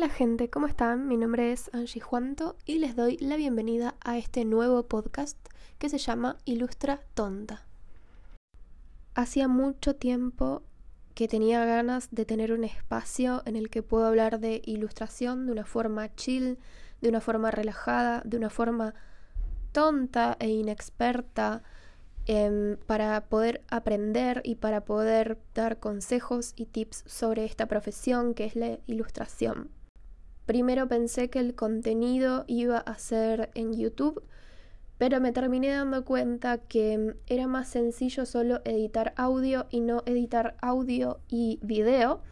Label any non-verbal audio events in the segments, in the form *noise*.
Hola gente, ¿cómo están? Mi nombre es Angie Juanto y les doy la bienvenida a este nuevo podcast que se llama Ilustra Tonta. Hacía mucho tiempo que tenía ganas de tener un espacio en el que puedo hablar de ilustración de una forma chill, de una forma relajada, de una forma tonta e inexperta, em, para poder aprender y para poder dar consejos y tips sobre esta profesión que es la ilustración. Primero pensé que el contenido iba a ser en YouTube, pero me terminé dando cuenta que era más sencillo solo editar audio y no editar audio y video,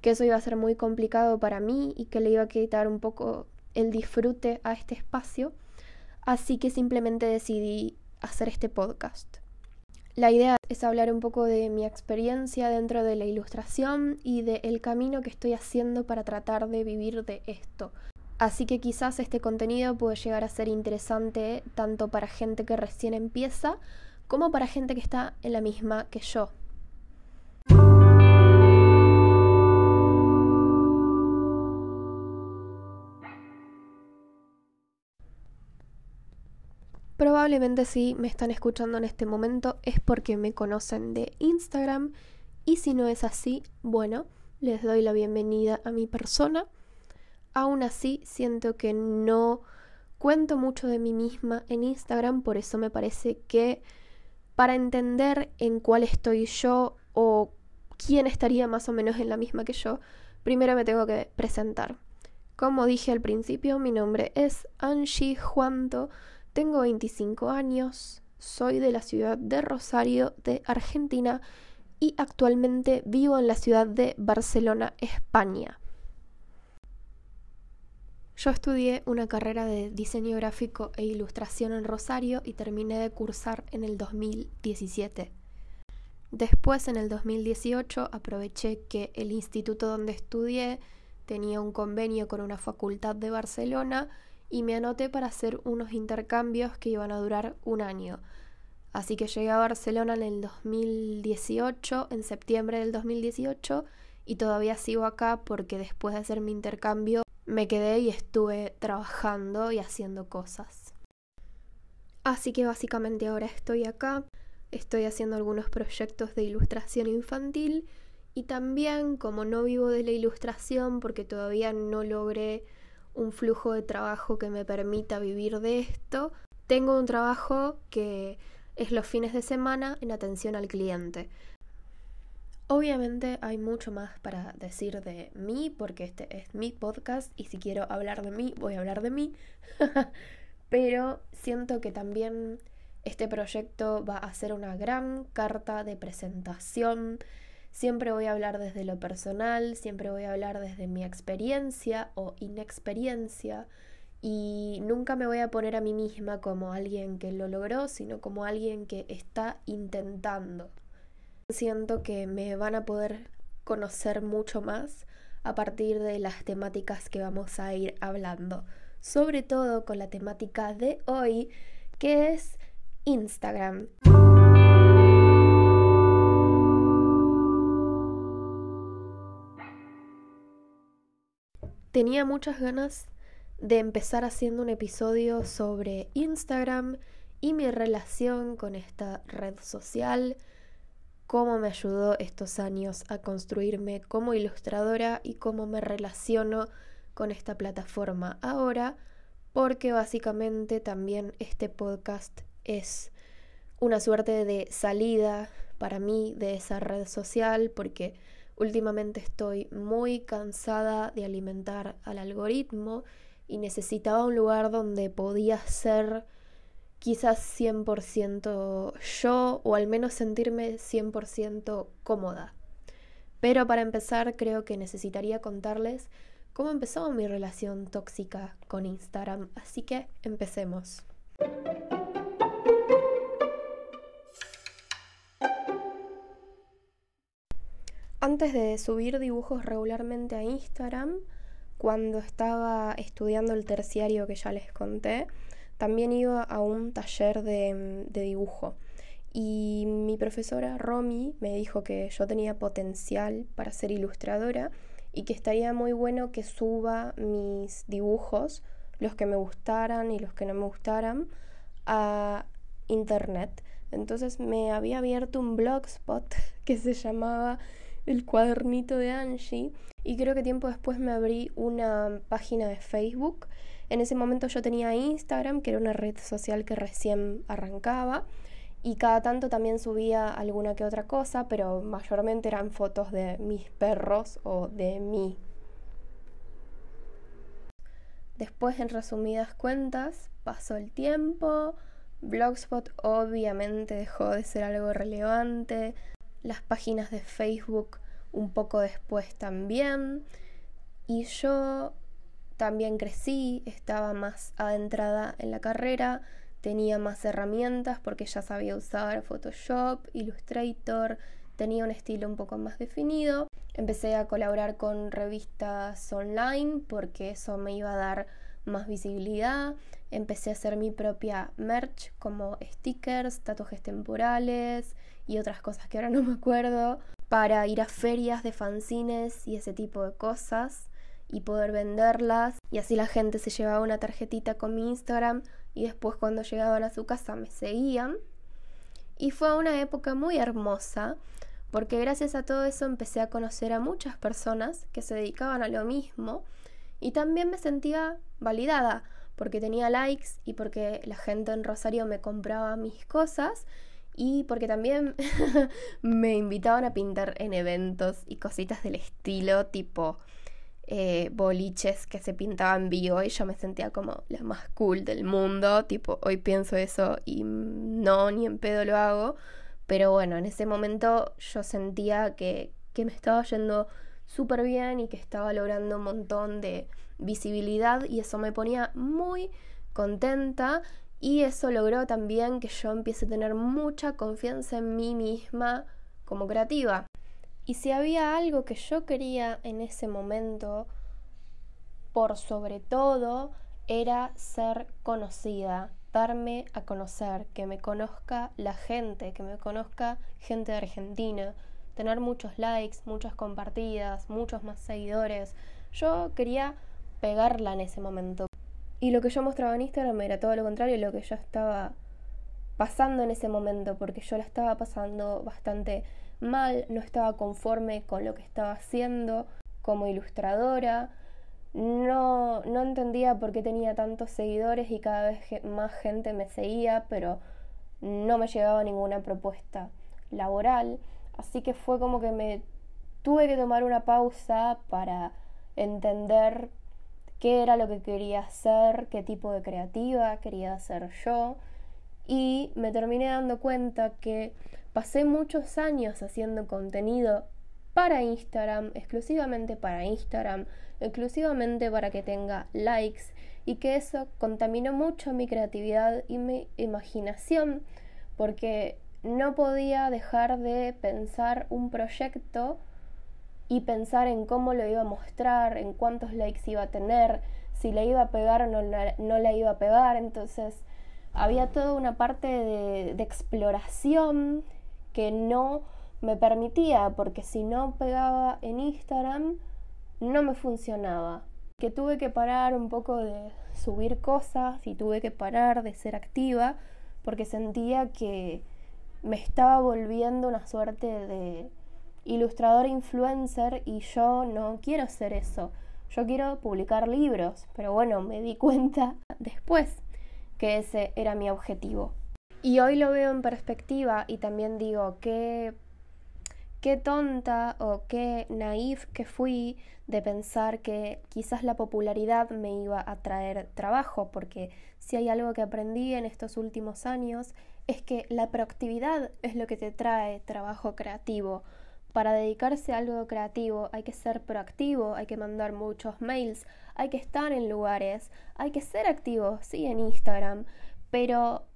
que eso iba a ser muy complicado para mí y que le iba a quitar un poco el disfrute a este espacio, así que simplemente decidí hacer este podcast. La idea es hablar un poco de mi experiencia dentro de la ilustración y del camino que estoy haciendo para tratar de vivir de esto. Así que quizás este contenido puede llegar a ser interesante tanto para gente que recién empieza como para gente que está en la misma que yo. Probablemente si me están escuchando en este momento es porque me conocen de Instagram y si no es así, bueno, les doy la bienvenida a mi persona. Aún así, siento que no cuento mucho de mí misma en Instagram, por eso me parece que para entender en cuál estoy yo o quién estaría más o menos en la misma que yo, primero me tengo que presentar. Como dije al principio, mi nombre es Angie Juanto tengo 25 años, soy de la ciudad de Rosario, de Argentina, y actualmente vivo en la ciudad de Barcelona, España. Yo estudié una carrera de diseño gráfico e ilustración en Rosario y terminé de cursar en el 2017. Después, en el 2018, aproveché que el instituto donde estudié tenía un convenio con una facultad de Barcelona y me anoté para hacer unos intercambios que iban a durar un año. Así que llegué a Barcelona en el 2018, en septiembre del 2018, y todavía sigo acá porque después de hacer mi intercambio me quedé y estuve trabajando y haciendo cosas. Así que básicamente ahora estoy acá, estoy haciendo algunos proyectos de ilustración infantil y también como no vivo de la ilustración porque todavía no logré un flujo de trabajo que me permita vivir de esto. Tengo un trabajo que es los fines de semana en atención al cliente. Obviamente hay mucho más para decir de mí porque este es mi podcast y si quiero hablar de mí voy a hablar de mí. *laughs* Pero siento que también este proyecto va a ser una gran carta de presentación Siempre voy a hablar desde lo personal, siempre voy a hablar desde mi experiencia o inexperiencia y nunca me voy a poner a mí misma como alguien que lo logró, sino como alguien que está intentando. Siento que me van a poder conocer mucho más a partir de las temáticas que vamos a ir hablando, sobre todo con la temática de hoy, que es Instagram. Tenía muchas ganas de empezar haciendo un episodio sobre Instagram y mi relación con esta red social, cómo me ayudó estos años a construirme como ilustradora y cómo me relaciono con esta plataforma ahora, porque básicamente también este podcast es una suerte de salida para mí de esa red social, porque Últimamente estoy muy cansada de alimentar al algoritmo y necesitaba un lugar donde podía ser quizás 100% yo o al menos sentirme 100% cómoda. Pero para empezar creo que necesitaría contarles cómo empezó mi relación tóxica con Instagram, así que empecemos. Antes de subir dibujos regularmente a Instagram, cuando estaba estudiando el terciario que ya les conté, también iba a un taller de, dibujo. Y mi profesora Romy me dijo que yo tenía potencial para ser ilustradora y que estaría muy bueno que suba mis dibujos, los que me gustaran y los que no me gustaran, a internet. Entonces me había abierto un blogspot *laughs* que se llamaba El cuadernito de Angie y creo que tiempo después me abrí una página de Facebook. En ese momento yo tenía Instagram, que era una red social que recién arrancaba y cada tanto también subía alguna que otra cosa, pero mayormente eran fotos de mis perros o de mí. Después, en resumidas cuentas, pasó el tiempo, Blogspot obviamente dejó de ser algo relevante, las páginas de Facebook un poco después también, y yo también crecí, estaba más adentrada en la carrera, tenía más herramientas porque ya sabía usar Photoshop, Illustrator, tenía un estilo un poco más definido. Empecé a colaborar con revistas online porque eso me iba a dar más visibilidad. Empecé a hacer mi propia merch como stickers, tatuajes temporales y otras cosas que ahora no me acuerdo para ir a ferias de fanzines y ese tipo de cosas y poder venderlas y así la gente se llevaba una tarjetita con mi Instagram y después cuando llegaban a su casa me seguían. Y fue una época muy hermosa porque gracias a todo eso empecé a conocer a muchas personas que se dedicaban a lo mismo y también me sentía validada porque tenía likes y porque la gente en Rosario me compraba mis cosas y porque también *laughs* me invitaban a pintar en eventos y cositas del estilo tipo eh, boliches que se pintaban vivo y yo me sentía como la más cool del mundo, tipo hoy pienso eso y no, ni en pedo lo hago, pero bueno, en ese momento yo sentía que, que me estaba yendo súper bien y que estaba logrando un montón de visibilidad y eso me ponía muy contenta y eso logró también que yo empiece a tener mucha confianza en mí misma como creativa. Y si había algo que yo quería en ese momento, por sobre todo, era ser conocida, darme a conocer, que me conozca la gente, que me conozca gente de Argentina, tener muchos likes, muchas compartidas, muchos más seguidores. Yo quería pegarla en ese momento. Y lo que yo mostraba en Instagram era todo lo contrario, lo que yo estaba pasando en ese momento, porque yo la estaba pasando bastante mal, no estaba conforme con lo que estaba haciendo como ilustradora, no, no entendía por qué tenía tantos seguidores y cada vez más gente me seguía, pero no me llegaba ninguna propuesta laboral, así que fue como que me tuve que tomar una pausa para entender qué era lo que quería hacer, qué tipo de creativa quería hacer yo. Y me terminé dando cuenta que pasé muchos años haciendo contenido para Instagram, exclusivamente para Instagram, exclusivamente para que tenga likes y que eso contaminó mucho mi creatividad y mi imaginación porque no podía dejar de pensar un proyecto y pensar en cómo lo iba a mostrar, en cuántos likes iba a tener, si le iba a pegar o no, no la iba a pegar, entonces había toda una parte de, exploración que no me permitía, porque si no pegaba en Instagram, no me funcionaba. Que tuve que parar un poco de subir cosas y tuve que parar de ser activa porque sentía que me estaba volviendo una suerte de ilustrador influencer y yo no quiero ser eso. Yo quiero publicar libros, pero bueno, me di cuenta *laughs* después que ese era mi objetivo. Y hoy lo veo en perspectiva y también digo que qué tonta o qué naif que fui de pensar que quizás la popularidad me iba a traer trabajo, porque si hay algo que aprendí en estos últimos años es que la proactividad es lo que te trae trabajo creativo. Para dedicarse a algo creativo hay que ser proactivo, hay que mandar muchos mails, hay que estar en lugares, hay que ser activo, sí, en Instagram, pero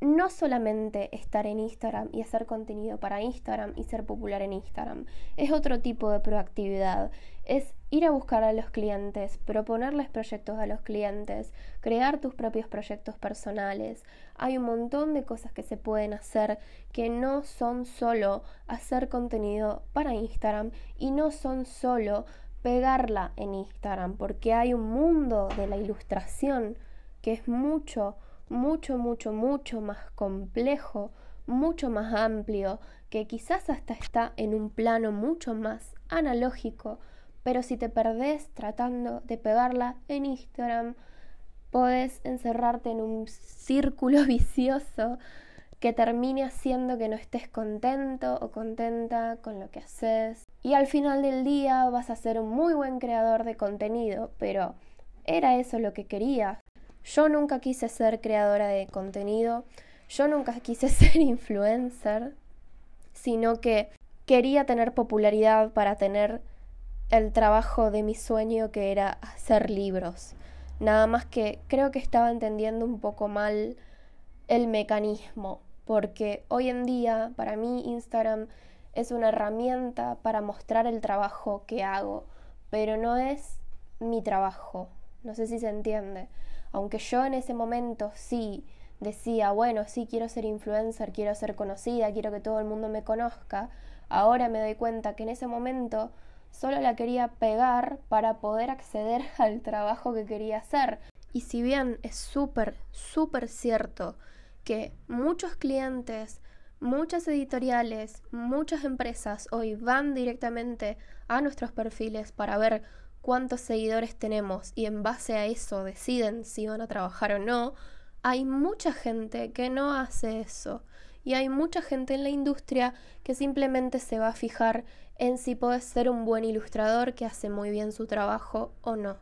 no solamente estar en Instagram y hacer contenido para Instagram y ser popular en Instagram, es otro tipo de proactividad, es ir a buscar a los clientes, proponerles proyectos a los clientes, crear tus propios proyectos personales. Hay un montón de cosas que se pueden hacer que no son solo hacer contenido para Instagram y no son solo pegarla en Instagram, porque hay un mundo de la ilustración que es mucho, mucho, mucho, mucho más complejo, mucho más amplio, que quizás hasta está en un plano mucho más analógico, pero si te perdés tratando de pegarla en Instagram, podés encerrarte en un círculo *laughs* vicioso que termine haciendo que no estés contento o contenta con lo que haces. Y al final del día vas a ser un muy buen creador de contenido, pero ¿era eso lo que querías? Yo nunca quise ser creadora de contenido, yo nunca quise *laughs* ser influencer, sino que quería tener popularidad para tener el trabajo de mi sueño que era hacer libros. Nada más que creo que estaba entendiendo un poco mal el mecanismo porque hoy en día para mí Instagram es una herramienta para mostrar el trabajo que hago, pero no es mi trabajo. No sé si se entiende. Aunque yo en ese momento sí decía, bueno, sí quiero ser influencer, quiero ser conocida, quiero que todo el mundo me conozca, ahora me doy cuenta que en ese momento solo la quería pegar para poder acceder *laughs* al trabajo que quería hacer. Y si bien es súper, súper cierto que muchos clientes, muchas editoriales, muchas empresas hoy van directamente a nuestros perfiles para ver cuántos seguidores tenemos y en base a eso deciden si van a trabajar o no, hay mucha gente que no hace eso. Y hay mucha gente en la industria que simplemente se va a fijar en si puedes ser un buen ilustrador que hace muy bien su trabajo o no.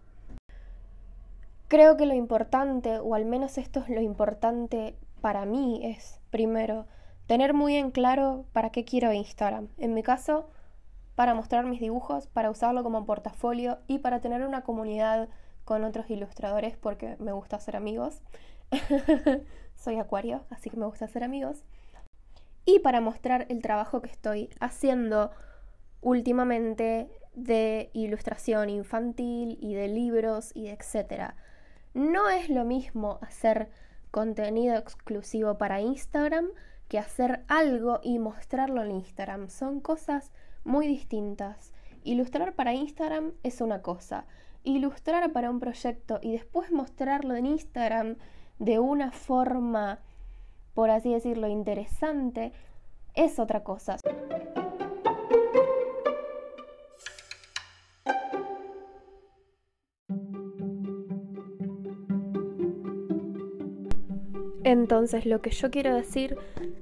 Creo que lo importante, o al menos esto es lo importante para mí es, primero, tener muy en claro para qué quiero Instagram. En mi caso, para mostrar mis dibujos, para usarlo como portafolio y para tener una comunidad con otros ilustradores porque me gusta hacer amigos. *laughs* Soy acuario, así que me gusta hacer amigos. Y para mostrar el trabajo que estoy haciendo últimamente de ilustración infantil y de libros y etcétera. No es lo mismo hacer contenido exclusivo para Instagram que hacer algo y mostrarlo en Instagram. Son cosas muy distintas. Ilustrar para Instagram es una cosa. Ilustrar para un proyecto y después mostrarlo en Instagram de una forma, por así decirlo, interesante, es otra cosa. Entonces lo que yo quiero decir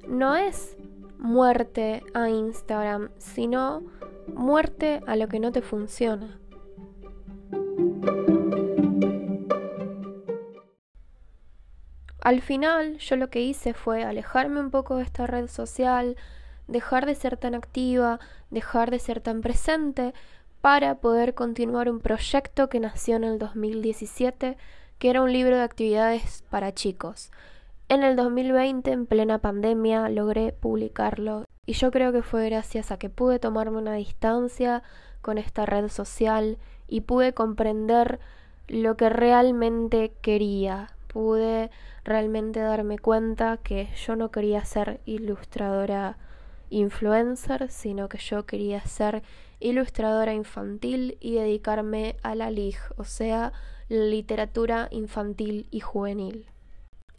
no es muerte a Instagram, sino muerte a lo que no te funciona. Al final yo lo que hice fue alejarme un poco de esta red social, dejar de ser tan activa, dejar de ser tan presente para poder continuar un proyecto que nació en el 2017, que era un libro de actividades para chicos. En el 2020, en plena pandemia, logré publicarlo y yo creo que fue gracias a que pude tomarme una distancia con esta red social y pude comprender lo que realmente quería. Pude realmente darme cuenta que yo no quería ser ilustradora influencer, sino que yo quería ser ilustradora infantil y dedicarme a la LIG, o sea, literatura infantil y juvenil.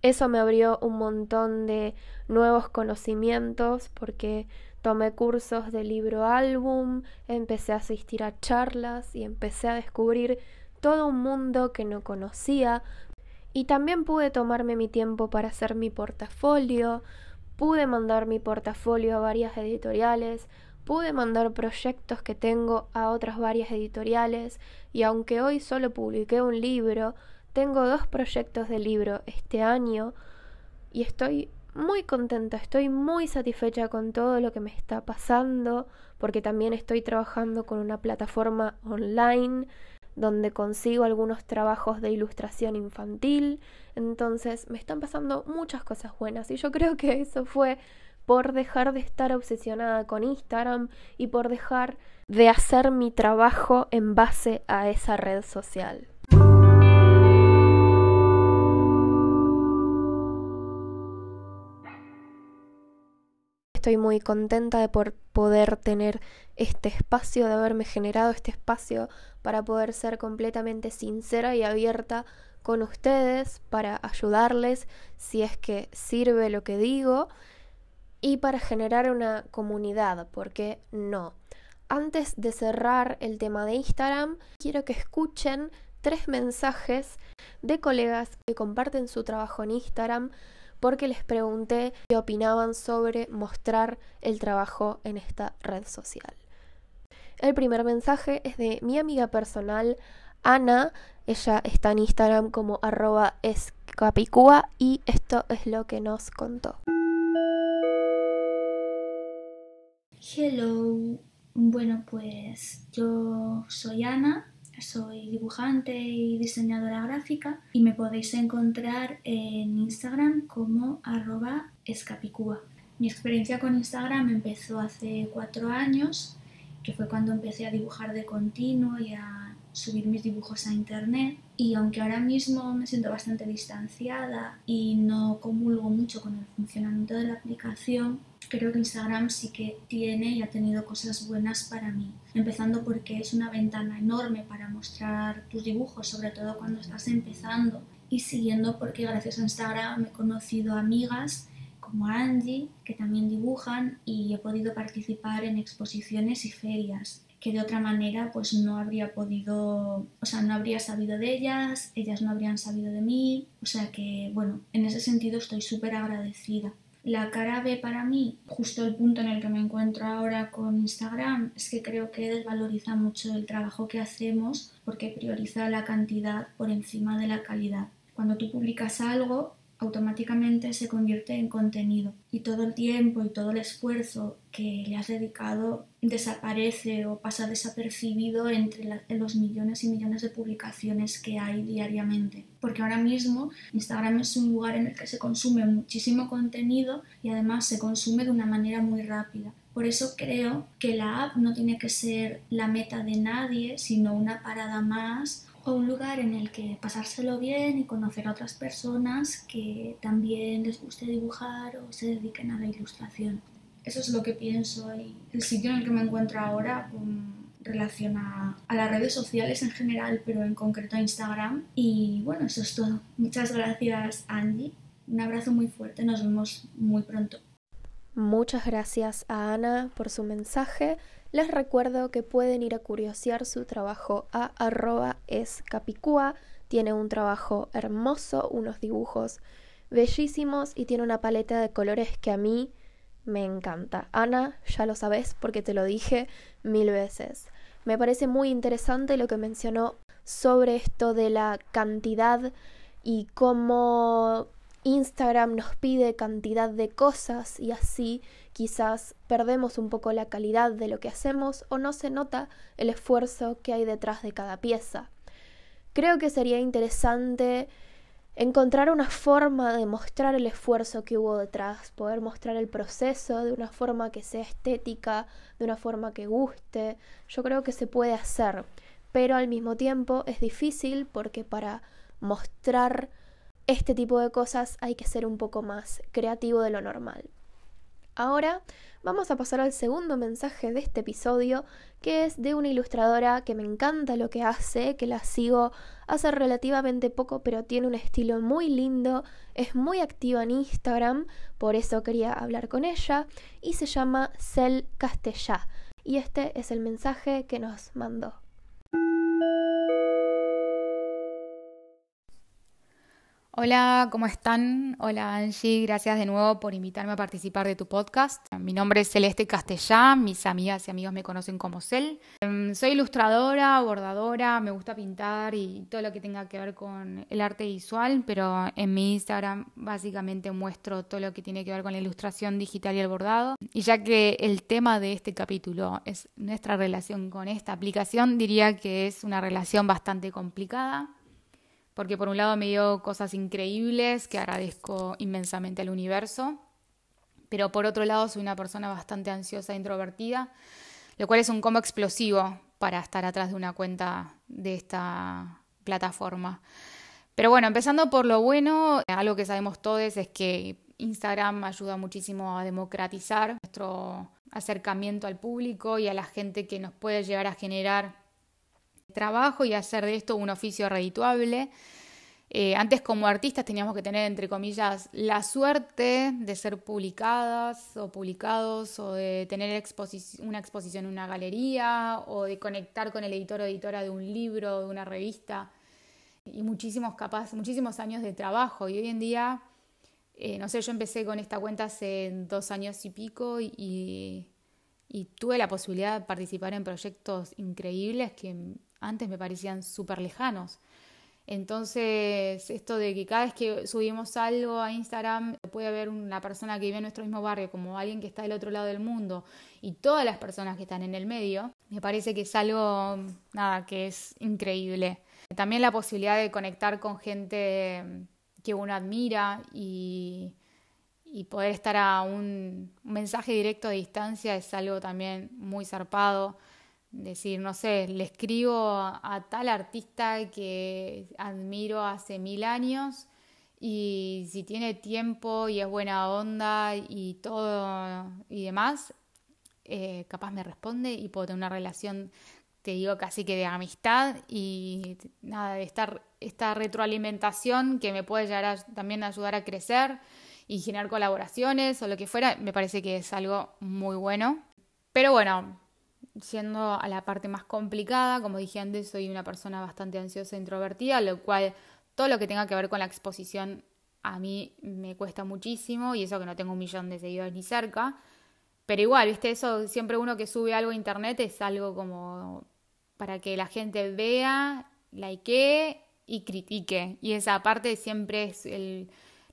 Eso me abrió un montón de nuevos conocimientos porque tomé cursos de libro álbum, empecé a asistir a charlas y empecé a descubrir todo un mundo que no conocía y también pude tomarme mi tiempo para hacer mi portafolio, pude mandar mi portafolio a varias editoriales, pude mandar proyectos que tengo a otras varias editoriales y aunque hoy solo publiqué un libro, tengo dos proyectos de libro este año y estoy muy contenta, estoy muy satisfecha con todo lo que me está pasando, porque también estoy trabajando con una plataforma online donde consigo algunos trabajos de ilustración infantil, entonces me están pasando muchas cosas buenas y yo creo que eso fue por dejar de estar obsesionada con Instagram y por dejar de hacer mi trabajo en base a esa red social. Estoy muy contenta de por poder tener este espacio, de haberme generado este espacio para poder ser completamente sincera y abierta con ustedes, para ayudarles si es que sirve lo que digo y para generar una comunidad, porque no. Antes de cerrar el tema de Instagram, quiero que escuchen tres mensajes de colegas que comparten su trabajo en Instagram porque les pregunté qué opinaban sobre mostrar el trabajo en esta red social. El primer mensaje es de mi amiga personal, Ana. Ella está en Instagram como arroba escapicua y esto es lo que nos contó. Hello, bueno pues yo soy Ana, soy dibujante y diseñadora gráfica y me podéis encontrar en Instagram como arroba escapicua. Mi experiencia con Instagram empezó hace cuatro años, que fue cuando empecé a dibujar de continuo y a subir mis dibujos a internet y aunque ahora mismo me siento bastante distanciada y no comulgo mucho con el funcionamiento de la aplicación, creo que Instagram sí que tiene y ha tenido cosas buenas para mí. Empezando porque es una ventana enorme para mostrar tus dibujos, sobre todo cuando estás empezando. Y siguiendo porque gracias a Instagram he conocido amigas como Angie, que también dibujan y he podido participar en exposiciones y ferias que de otra manera pues no habría podido, o sea, no habría sabido de ellas, ellas no habrían sabido de mí, o sea que bueno, en ese sentido estoy súper agradecida. La cara B para mí, justo el punto en el que me encuentro ahora con Instagram, es que creo que desvaloriza mucho el trabajo que hacemos porque prioriza la cantidad por encima de la calidad. Cuando tú publicas algo, automáticamente se convierte en contenido y todo el tiempo y todo el esfuerzo que le has dedicado desaparece o pasa desapercibido entre los millones y millones de publicaciones que hay diariamente. Porque ahora mismo Instagram es un lugar en el que se consume muchísimo contenido y además se consume de una manera muy rápida. Por eso creo que la app no tiene que ser la meta de nadie, sino una parada más o un lugar en el que pasárselo bien y conocer a otras personas que también les guste dibujar o se dediquen a la ilustración. Eso es lo que pienso y el sitio en el que me encuentro ahora con relación a, a, las redes sociales en general, pero en concreto a Instagram. Y bueno, eso es todo. Muchas gracias Andy. Un abrazo muy fuerte. Nos vemos muy pronto. Muchas gracias a Ana por su mensaje. Les recuerdo que pueden ir a curiosear su trabajo a arroba escapicua. Tiene un trabajo hermoso, unos dibujos bellísimos y tiene una paleta de colores que a mí me encanta. Ana, ya lo sabes porque te lo dije mil veces. Me parece muy interesante lo que mencionó sobre esto de la cantidad y cómo Instagram nos pide cantidad de cosas y así quizás perdemos un poco la calidad de lo que hacemos o no se nota el esfuerzo que hay detrás de cada pieza. Creo que sería interesante encontrar una forma de mostrar el esfuerzo que hubo detrás, poder mostrar el proceso de una forma que sea estética, de una forma que guste. Yo creo que se puede hacer, pero al mismo tiempo es difícil porque para mostrar este tipo de cosas hay que ser un poco más creativo de lo normal. Ahora vamos a pasar al segundo mensaje de este episodio, que es de una ilustradora que me encanta lo que hace, que la sigo hace relativamente poco, pero tiene un estilo muy lindo, es muy activa en Instagram, por eso quería hablar con ella, y se llama Cel Castellá. Y este es el mensaje que nos mandó. Hola, ¿cómo están? Hola Angie, gracias de nuevo por invitarme a participar de tu podcast. Mi nombre es Celeste Castellán, mis amigas y amigos me conocen como Cel. Em, soy ilustradora, bordadora, me gusta pintar y todo lo que tenga que ver con el arte visual, pero en mi Instagram básicamente muestro todo lo que tiene que ver con la ilustración digital y el bordado. Y ya que el tema de este capítulo es nuestra relación con esta aplicación, diría que es una relación bastante complicada porque por un lado me dio cosas increíbles que agradezco inmensamente al universo, pero por otro lado soy una persona bastante ansiosa e introvertida, lo cual es un combo explosivo para estar atrás de una cuenta de esta plataforma. Pero bueno, empezando por lo bueno, algo que sabemos todos es que Instagram ayuda muchísimo a democratizar nuestro acercamiento al público y a la gente que nos puede llegar a generar trabajo y hacer de esto un oficio redituable. Eh, antes como artistas teníamos que tener, entre comillas, la suerte de ser publicadas o publicados o de tener una exposición en una galería o de conectar con el editor o editora de un libro, de una revista y muchísimos capaz, muchísimos años de trabajo y hoy en día, eh, no sé, yo empecé con esta cuenta hace dos años y pico y, y tuve la posibilidad de participar en proyectos increíbles que antes me parecían súper lejanos. Entonces, esto de que cada vez que subimos algo a Instagram puede haber una persona que vive en nuestro mismo barrio como alguien que está del otro lado del mundo y todas las personas que están en el medio, me parece que es algo, nada, que es increíble. También la posibilidad de conectar con gente que uno admira y, poder estar a un mensaje directo de distancia es algo también muy zarpado decir, no sé, le escribo a tal artista que admiro hace mil años y si tiene tiempo y es buena onda y todo y demás, eh, capaz me responde y puedo tener una relación, te digo, casi que de amistad y nada, de estar esta retroalimentación que me puede llegar también ayudar a crecer y generar colaboraciones o lo que fuera, me parece que es algo muy bueno. Pero bueno, Siendo a la parte más complicada, como dije antes, soy una persona bastante ansiosa e introvertida, lo cual todo lo que tenga que ver con la exposición a mí me cuesta muchísimo y eso que no tengo un millón de seguidores ni cerca. Pero igual, viste, eso siempre uno que sube algo a internet es algo como para que la gente vea, likee y critique. Y esa parte siempre es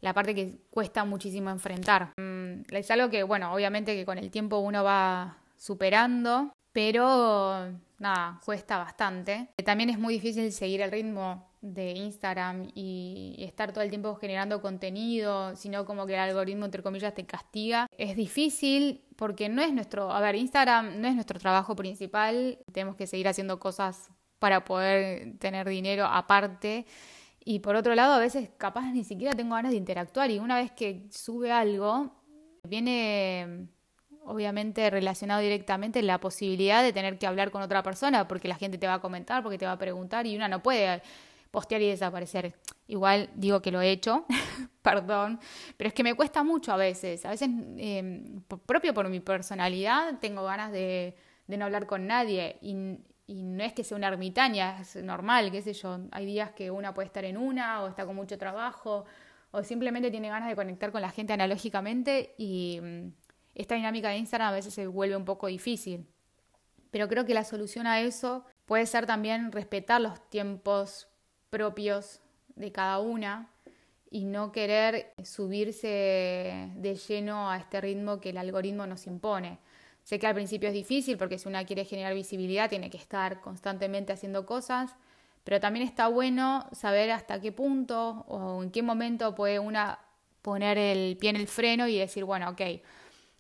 la parte que cuesta muchísimo enfrentar. Mm, es algo que, bueno, obviamente que con el tiempo uno va superando pero nada, cuesta bastante. También es muy difícil seguir el ritmo de Instagram y estar todo el tiempo generando contenido, sino como que el algoritmo, entre comillas, te castiga. Es difícil porque no es nuestro, a ver, Instagram no es nuestro trabajo principal, tenemos que seguir haciendo cosas para poder tener dinero aparte. Y por otro lado, a veces capaz ni siquiera tengo ganas de interactuar y una vez que sube algo, viene obviamente relacionado directamente la posibilidad de tener que hablar con otra persona, porque la gente te va a comentar, porque te va a preguntar y una no puede postear y desaparecer. Igual digo que lo he hecho, *laughs* perdón, pero es que me cuesta mucho a veces. A veces, em, propio por mi personalidad, tengo ganas de, no hablar con nadie y, y, no es que sea una ermitaña, es normal, qué sé yo. Hay días que una puede estar en una o está con mucho trabajo o simplemente tiene ganas de conectar con la gente analógicamente y esta dinámica de Instagram a veces se vuelve un poco difícil. Pero creo que la solución a eso puede ser también respetar los tiempos propios de cada una y no querer subirse de lleno a este ritmo que el algoritmo nos impone. Sé que al principio es difícil porque si una quiere generar visibilidad tiene que estar constantemente haciendo cosas, pero también está bueno saber hasta qué punto o en qué momento puede una poner el pie en el freno y decir, bueno, ok,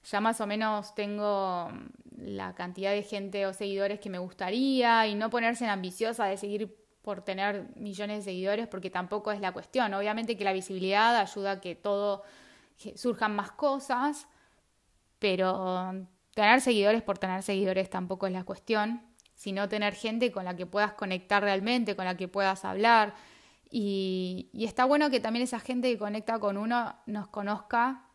ya más o menos tengo la cantidad de gente o seguidores que me gustaría y no ponerse en ambiciosa de seguir por tener millones de seguidores porque tampoco es la cuestión. Obviamente que la visibilidad ayuda a que todo surjan más cosas, pero tener seguidores por tener seguidores tampoco es la cuestión, sino tener gente con la que puedas conectar realmente, con la que puedas hablar. Y está bueno que también esa gente que conecta con uno nos conozca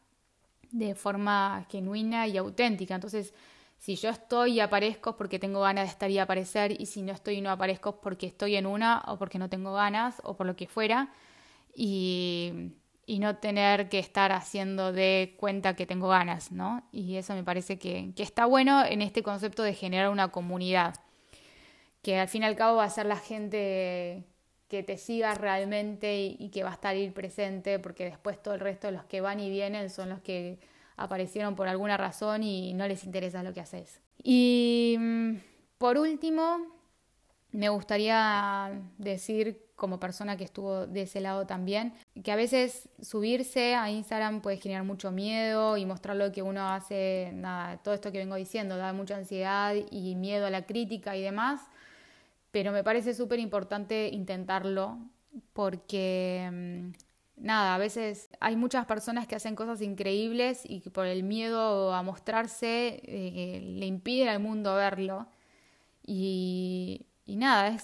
de forma genuina y auténtica. Entonces, si yo estoy y aparezco porque tengo ganas de estar y aparecer, y si no estoy y no aparezco porque estoy en una o porque no tengo ganas o por lo que fuera, y, y no tener que estar haciendo de cuenta que tengo ganas, ¿no? Y eso me parece que, que está bueno en este concepto de generar una comunidad, que al fin y al cabo va a ser la gente que te siga realmente y, que va a estar ahí presente, porque después todo el resto de los que van y vienen son los que aparecieron por alguna razón y no les interesa lo que haces. Y mm, por último, me gustaría decir como persona que estuvo de ese lado también, que a veces subirse a Instagram puede generar mucho miedo y mostrar lo que uno hace, nada, todo esto que vengo diciendo, da mucha ansiedad y miedo a la crítica y demás pero me parece súper importante intentarlo porque, mm, nada, a veces hay muchas personas que hacen cosas increíbles y que por el miedo a mostrarse eh, le impiden al mundo verlo. Y, nada,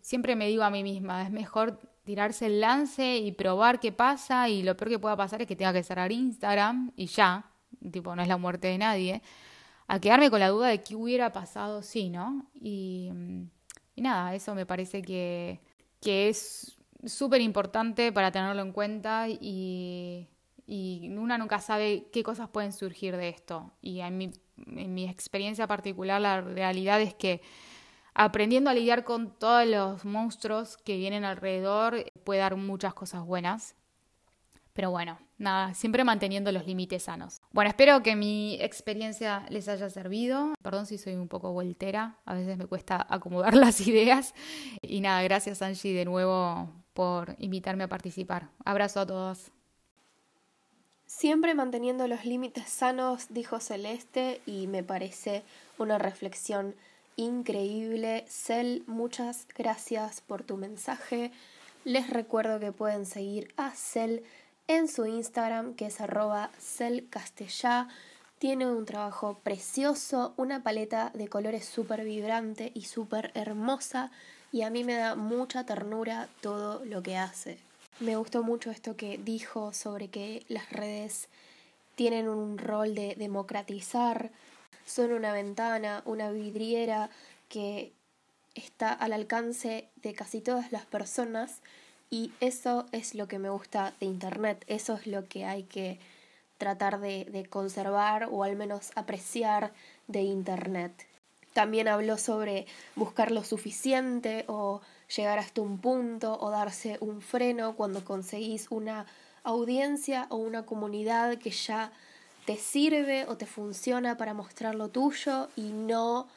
siempre me digo a mí misma, es mejor tirarse el lance y probar qué pasa y lo peor que pueda pasar es que tenga que cerrar Instagram y ya, tipo, no es la muerte de nadie, a quedarme con la duda de qué hubiera pasado si, ¿no? Y, nada, eso me parece que, que es súper importante para tenerlo en cuenta y, y, una nunca sabe qué cosas pueden surgir de esto. Y en mi, en mi experiencia particular la realidad es que aprendiendo a lidiar con todos los monstruos que vienen alrededor puede dar muchas cosas buenas. Pero bueno, nada, siempre manteniendo los límites sanos. Bueno, espero que mi experiencia les haya servido. Perdón si soy un poco voltera, a veces me cuesta acomodar *laughs* las ideas. Y nada, gracias Angie de nuevo por invitarme a participar. Abrazo a todos. Siempre manteniendo los límites sanos, dijo Celeste, y me parece una reflexión increíble. Cel, muchas gracias por tu mensaje. Les recuerdo que pueden seguir a Cel en su Instagram, que es arroba celcastellá. Tiene un trabajo precioso, una paleta de colores súper vibrante y súper hermosa y a mí me da mucha ternura todo lo que hace. Me gustó mucho esto que dijo sobre que las redes tienen un rol de democratizar, son una ventana, una vidriera que está al alcance de casi todas las personas y eso es lo que me gusta de Internet, eso es lo que hay que tratar de, conservar o al menos apreciar de Internet. También habló sobre buscar lo suficiente o llegar hasta un punto o darse un freno cuando conseguís una audiencia o una comunidad que ya te sirve o te funciona para mostrar lo tuyo y no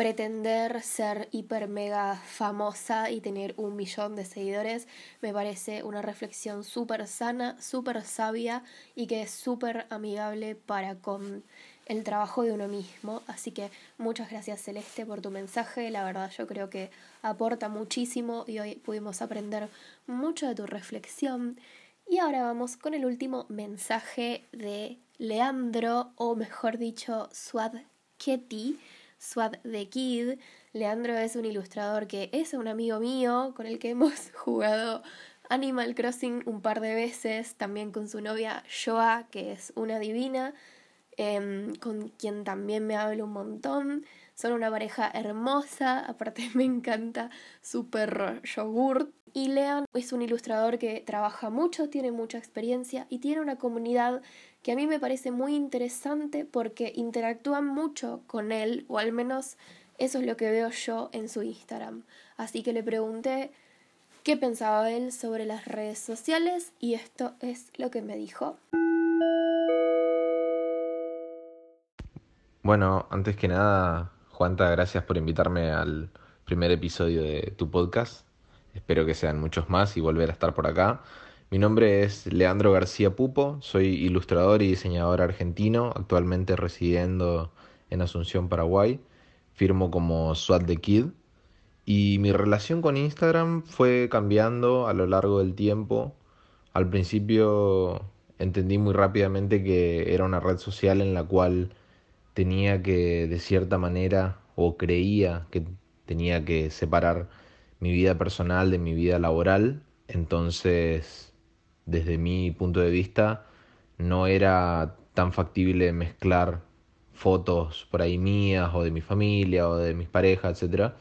pretender ser hiper mega famosa y tener un millón de seguidores me parece una reflexión súper sana, súper sabia y que es súper amigable para con el trabajo de uno mismo. Así que muchas gracias Celeste por tu mensaje. La verdad yo creo que aporta muchísimo y hoy pudimos aprender mucho de tu reflexión. Y ahora vamos con el último mensaje de Leandro, o mejor dicho, Swad Ketty, Swad the Kid. Leandro es un ilustrador que es un amigo mío con el que hemos *laughs* jugado Animal Crossing un par de veces, también con su novia Joa, que es una divina. Em, con quien también me hablo un montón. Son una pareja hermosa, *laughs* aparte me encanta su perro yogurt. Y Leon es un ilustrador que trabaja mucho, tiene mucha experiencia y tiene una comunidad que a mí me parece muy interesante porque interactúan mucho con él, o al menos eso es lo que veo yo en su Instagram. Así que le pregunté qué pensaba él sobre las redes sociales y esto es lo que me dijo. Bueno, antes que nada, Juanta, gracias por invitarme al primer episodio de tu podcast. Espero que sean muchos más y volver a estar por acá. Mi nombre es Leandro García Pupo, soy ilustrador y diseñador argentino, actualmente residiendo en Asunción, Paraguay. Firmo como Swat the Kid. Y mi relación con Instagram fue cambiando a lo largo del tiempo. Al principio entendí muy rápidamente que era una red social en la cual tenía que, de cierta manera, o creía que tenía que separar mi vida personal de mi vida laboral. Entonces, desde mi punto de vista, no era tan factible mezclar fotos por ahí mías o de mi familia o de mis parejas, etcétera,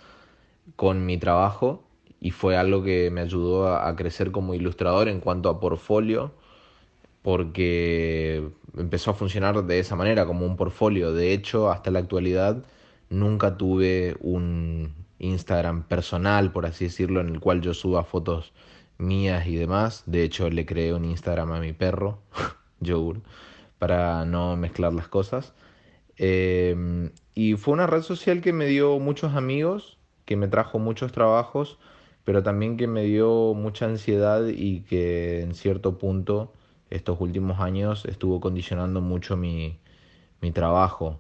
con mi trabajo y fue algo que me ayudó a crecer como ilustrador en cuanto a portfolio porque empezó a funcionar de esa manera, como un portfolio. De hecho, hasta la actualidad nunca tuve un Instagram personal, por así decirlo, en el cual yo suba fotos mías y demás. De hecho, le creé un Instagram a mi perro, *laughs* Yogur, para no mezclar las cosas. Em, y fue una red social que me dio muchos amigos, que me trajo muchos trabajos, pero también que me dio mucha ansiedad y que en cierto punto estos últimos años estuvo condicionando mucho mi, trabajo.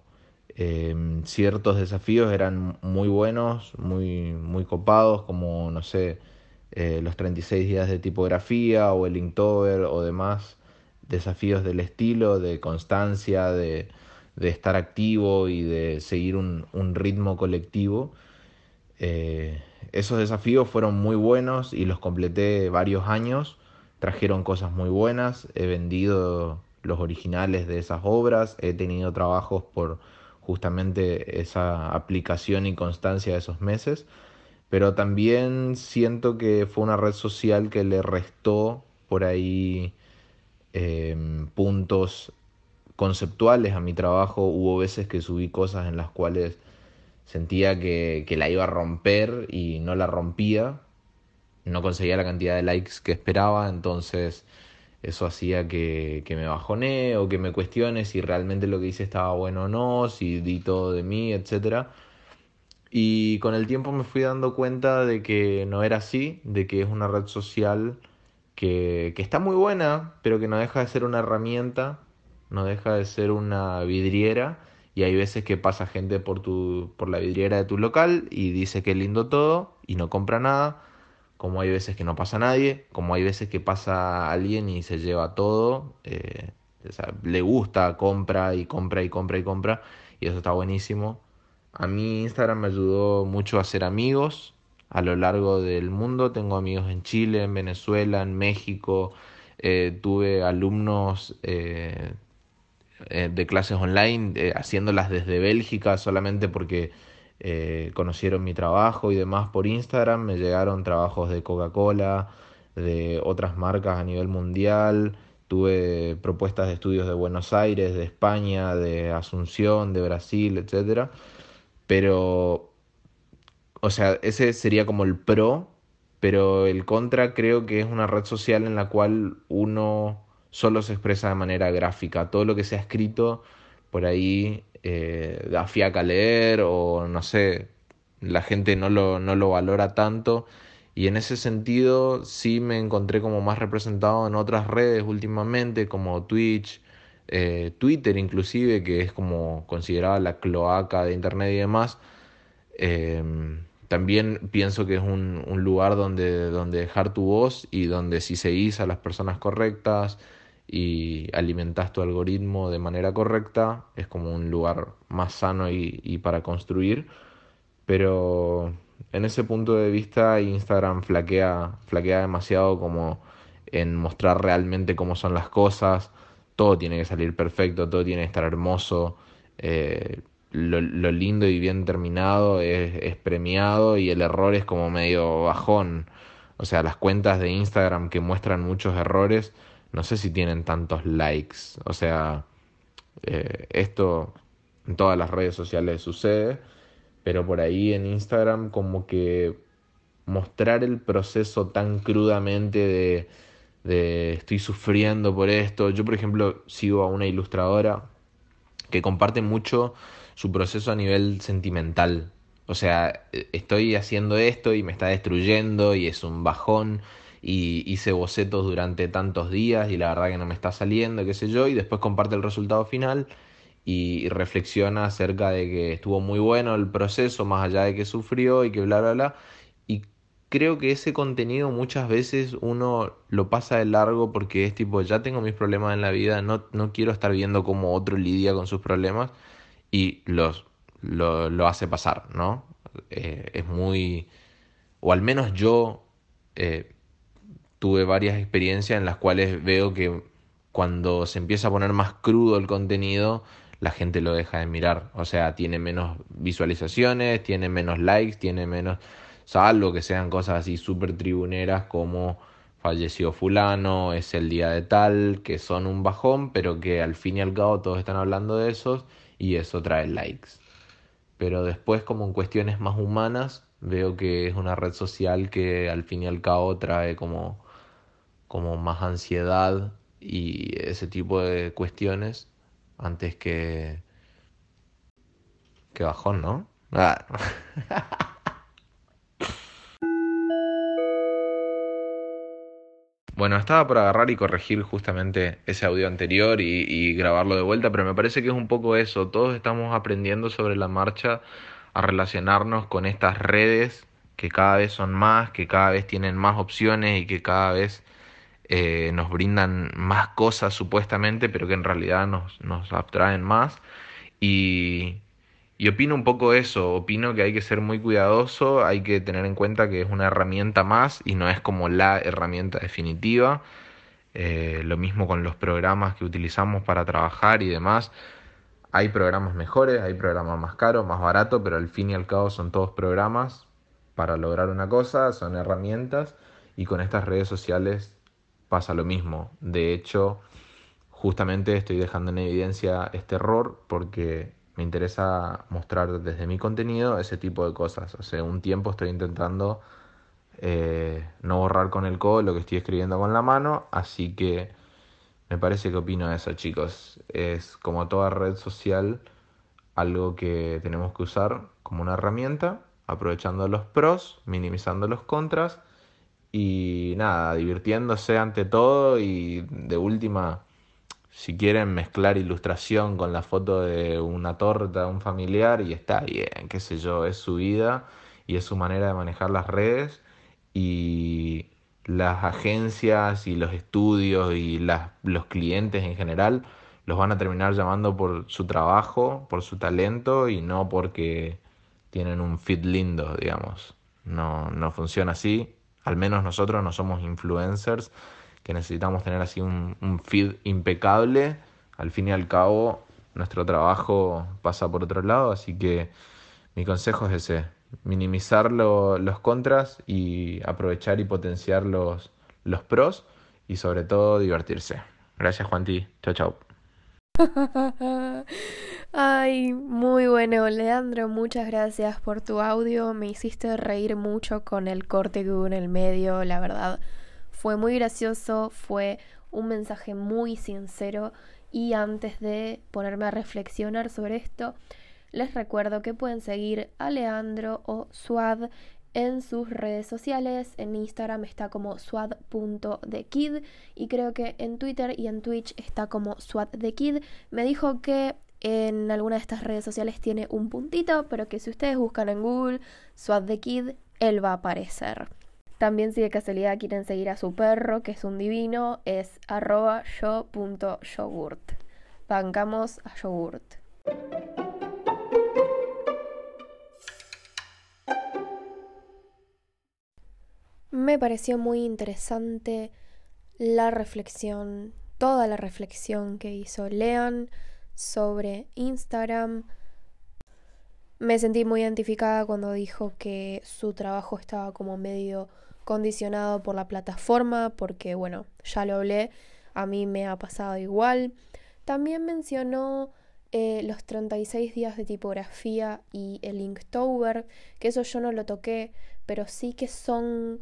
Em, ciertos desafíos eran muy buenos, muy, muy copados, como, no sé, eh, los 36 días de tipografía o el Inktober o demás desafíos del estilo, de constancia, de, de estar activo y de seguir un, un ritmo colectivo. Eh, esos desafíos fueron muy buenos y los completé varios años. Trajeron cosas muy buenas. He vendido los originales de esas obras. He tenido trabajos por justamente esa aplicación y constancia de esos meses. Pero también siento que fue una red social que le restó por ahí em, puntos conceptuales a mi trabajo. Hubo veces que subí cosas en las cuales sentía que, que, la iba a romper y no la rompía. No conseguía la cantidad de likes que esperaba, entonces eso hacía que, que me bajone o que me cuestione si realmente lo que hice estaba bueno o no, si di todo de mí, etc. Y con el tiempo me fui dando cuenta de que no era así, de que es una red social que, que está muy buena, pero que no deja de ser una herramienta, no deja de ser una vidriera y hay veces que pasa gente por, tu, por la vidriera de tu local y dice que lindo todo y no compra nada, como hay veces que no pasa nadie, como hay veces que pasa alguien y se lleva todo, eh, o sea, le gusta, compra y compra y compra y compra y eso está buenísimo. A mí Instagram me ayudó mucho a hacer amigos a lo largo del mundo. Tengo amigos en Chile, en Venezuela, en México. Eh, tuve alumnos eh, eh, de clases online, eh, haciéndolas desde Bélgica solamente porque conocieron mi trabajo y demás por Instagram. Me llegaron trabajos de Coca-Cola, de otras marcas a nivel mundial. Tuve propuestas de estudios de Buenos Aires, de España, de Asunción, de Brasil, etc. Pero, o sea, ese sería como el pro, pero el contra creo que es una red social en la cual uno solo se expresa de manera gráfica. Todo lo que se ha escrito por ahí eh, da fiaca leer o no sé, la gente no lo, no lo valora tanto. Y en ese sentido sí me encontré como más representado en otras redes últimamente, como Twitch, eh, Twitter inclusive, que es como considerada la cloaca de Internet y demás. Em, también pienso que es un, un lugar donde, donde dejar tu voz y donde si seguís a las personas correctas, y alimentas tu algoritmo de manera correcta, es como un lugar más sano y, y, para construir. Pero en ese punto de vista Instagram flaquea, flaquea demasiado como en mostrar realmente cómo son las cosas. Todo tiene que salir perfecto, todo tiene que estar hermoso. Eh, lo, lindo y bien terminado es, es premiado y el error es como medio bajón. O sea, las cuentas de Instagram que muestran muchos errores no sé si tienen tantos likes. O sea, eh, esto en todas las redes sociales sucede, pero por ahí en Instagram como que mostrar el proceso tan crudamente de, de estoy sufriendo por esto. Yo, por ejemplo, sigo a una ilustradora que comparte mucho su proceso a nivel sentimental. O sea, estoy haciendo esto y me está destruyendo y es un bajón y hice bocetos durante tantos días y la verdad que no me está saliendo, qué sé yo, y después comparte el resultado final y, reflexiona acerca de que estuvo muy bueno el proceso, más allá de que sufrió y que bla, bla, bla. Creo que ese contenido muchas veces uno lo pasa de largo porque es tipo, ya tengo mis problemas en la vida, no, no quiero estar viendo cómo otro lidia con sus problemas y los, lo, lo hace pasar, ¿no? Eh, es muy, o al menos yo... Eh, tuve varias experiencias en las cuales veo que cuando se empieza a poner más crudo el contenido, la gente lo deja de mirar. O sea, tiene menos visualizaciones, tiene menos likes, tiene menos... Salvo que sean cosas así súper tribuneras como falleció fulano, es el día de tal, que son un bajón, pero que al fin y al cabo todos están hablando de esos y eso trae likes. Pero después como en cuestiones más humanas, veo que es una red social que al fin y al cabo trae como como más ansiedad y ese tipo de cuestiones antes que que bajón, ¿no? Ah. *laughs* Bueno, estaba por agarrar y corregir justamente ese audio anterior y, grabarlo de vuelta, pero me parece que es un poco eso. Todos estamos aprendiendo sobre la marcha a relacionarnos con estas redes que cada vez son más, que cada vez tienen más opciones y que cada vez eh, nos brindan más cosas supuestamente, pero que en realidad nos, nos más. Y, y opino un poco eso, opino que hay que ser muy cuidadoso, hay que tener en cuenta que es una herramienta más y no es como la herramienta definitiva. Eh, lo mismo con los programas que utilizamos para trabajar y demás. Hay programas mejores, hay programas más caros, más baratos, pero al fin y al cabo son todos programas para lograr una cosa, son herramientas y con estas redes sociales pasa lo mismo. De hecho, justamente estoy dejando en evidencia este error porque me interesa mostrar desde mi contenido ese tipo de cosas. O sea, un tiempo estoy intentando eh, no borrar con el codo lo que estoy escribiendo con la mano, así que me parece que opino eso, chicos. Es como toda red social, algo que tenemos que usar como una herramienta, aprovechando los pros, minimizando los contras y nada, divirtiéndose ante todo y de última, si quieren mezclar ilustración con la foto de una torta, un familiar y está bien, qué sé yo, es su vida y es su manera de manejar las redes y las agencias y los estudios y las, los clientes en general los van a terminar llamando por su trabajo, por su talento y no porque tienen un fit lindo, digamos. No, no funciona así. Al menos nosotros no somos influencers que necesitamos tener así un, feed impecable. Al fin y al cabo, nuestro trabajo pasa por otro lado, así que mi consejo es ese, minimizar los contras y aprovechar y potenciar los, los pros y sobre todo divertirse. Gracias Juanti, chao chao. *laughs* Ay, muy bueno, Leandro, muchas gracias por tu audio. Me hiciste reír mucho con el corte que hubo en el medio, la verdad. Fue muy gracioso, fue un mensaje muy sincero y antes de ponerme a reflexionar sobre esto, les recuerdo que pueden seguir a Leandro o Suad en sus redes sociales. En Instagram está como swad.thekid y creo que en Twitter y en Twitch está como swad.thekid. Me dijo que en alguna de estas redes sociales tiene un puntito, pero que si ustedes buscan en Google swad.thekid, él va a aparecer. También si de casualidad quieren seguir a su perro, que es un divino, es arroba yo.yogurt. Bancamos a yogurt. Me pareció muy interesante la reflexión, toda la reflexión que hizo Lean sobre Instagram. Me sentí muy identificada cuando dijo que su trabajo estaba como medio condicionado por la plataforma, porque bueno, ya lo hablé, a mí me ha pasado igual. También mencionó eh, los 36 días de tipografía y el Inktober, que eso yo no lo toqué, pero sí que son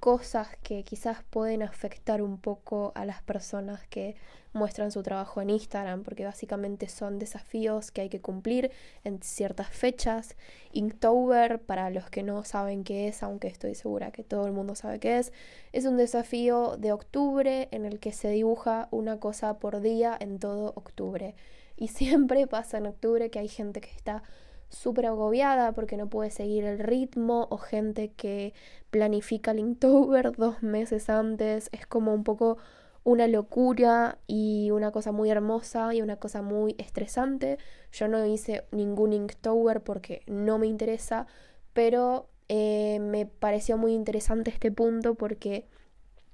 cosas que quizás pueden afectar un poco a las personas que muestran su trabajo en Instagram, porque básicamente son desafíos que hay que cumplir en ciertas fechas. Inktober, para los que no saben qué es, aunque estoy segura que todo el mundo sabe qué es, es un desafío de octubre en el que se dibuja una cosa por día en todo octubre. Y siempre *laughs* pasa en octubre que hay gente que está súper agobiada porque no puede seguir el ritmo o gente que planifica el Inktober *laughs* dos meses antes. Es como un poco una locura y una cosa muy hermosa y una cosa muy estresante. Yo no hice ningún Inktober porque no me interesa, pero eh, me pareció muy interesante este punto porque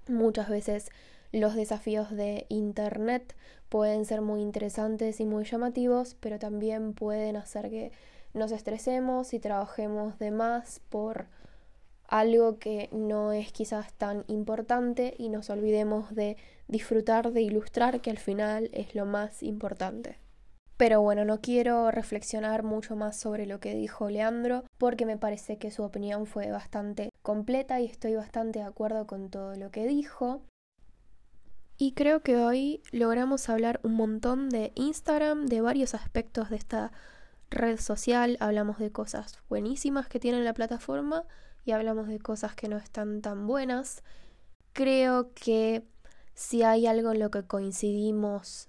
muchas veces los desafíos de Internet pueden ser muy interesantes y muy llamativos, pero también pueden hacer que nos estresemos y trabajemos de más por algo que no es quizás tan importante y nos olvidemos de disfrutar de ilustrar que al final es lo más importante. Pero bueno, no quiero reflexionar mucho más sobre lo que dijo Leandro porque me parece que su opinión fue bastante completa y estoy bastante de acuerdo con todo lo que dijo. Y creo que hoy logramos hablar un montón de Instagram, de varios aspectos de esta red social, hablamos de cosas buenísimas que tiene la plataforma y hablamos de cosas que no están tan buenas. Creo que si hay algo en lo que coincidimos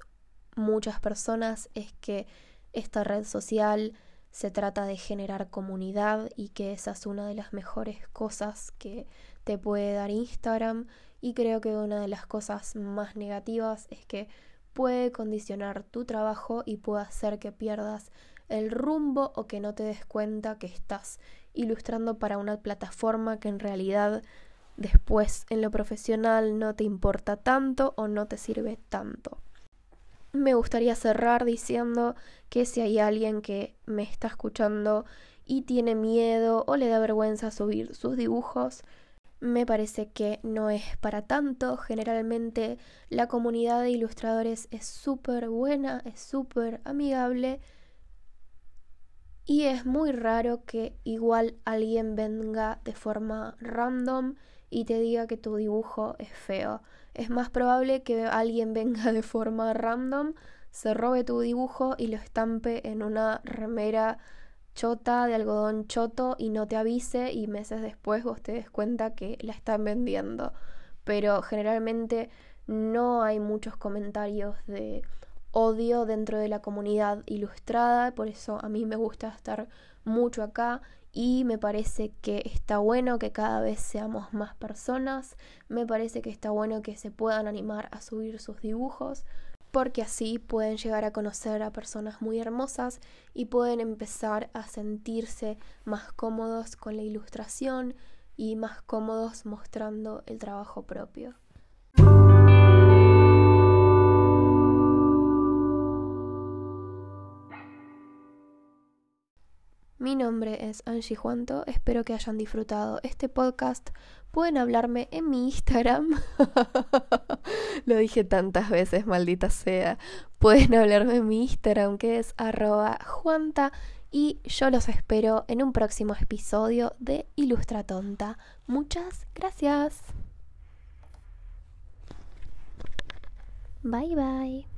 muchas personas es que esta red social se trata de generar comunidad y que esa es una de las mejores cosas que te puede dar Instagram y creo que una de las cosas más negativas es que puede condicionar tu trabajo y puede hacer que pierdas el rumbo o que no te des cuenta que estás ilustrando para una plataforma que en realidad después en lo profesional no te importa tanto o no te sirve tanto. Me gustaría cerrar diciendo que si hay alguien que me está escuchando y tiene miedo o le da vergüenza subir sus dibujos, me parece que no es para tanto. Generalmente la comunidad de ilustradores es súper buena, es súper amigable y es muy raro que igual alguien venga de forma random y te diga que tu dibujo es feo. Es más probable que alguien venga de forma random, se robe tu dibujo y lo estampe en una remera chota de algodón choto y no te avise y meses después vos te des cuenta que la están vendiendo. Pero generalmente no hay muchos comentarios de odio dentro de la comunidad ilustrada, por eso a mí me gusta estar mucho acá y me parece que está bueno que cada vez seamos más personas, me parece que está bueno que se puedan animar a subir sus dibujos, porque así pueden llegar a conocer a personas muy hermosas y pueden empezar a sentirse más cómodos con la ilustración y más cómodos mostrando el trabajo propio. Mi nombre es Angie Juanto, espero que hayan disfrutado este podcast. Pueden hablarme en mi Instagram. *laughs* Lo dije tantas veces, maldita sea. Pueden hablarme en mi Instagram que es arroba juanta y yo los espero en un próximo episodio de Ilustra Tonta. Muchas gracias. Bye bye.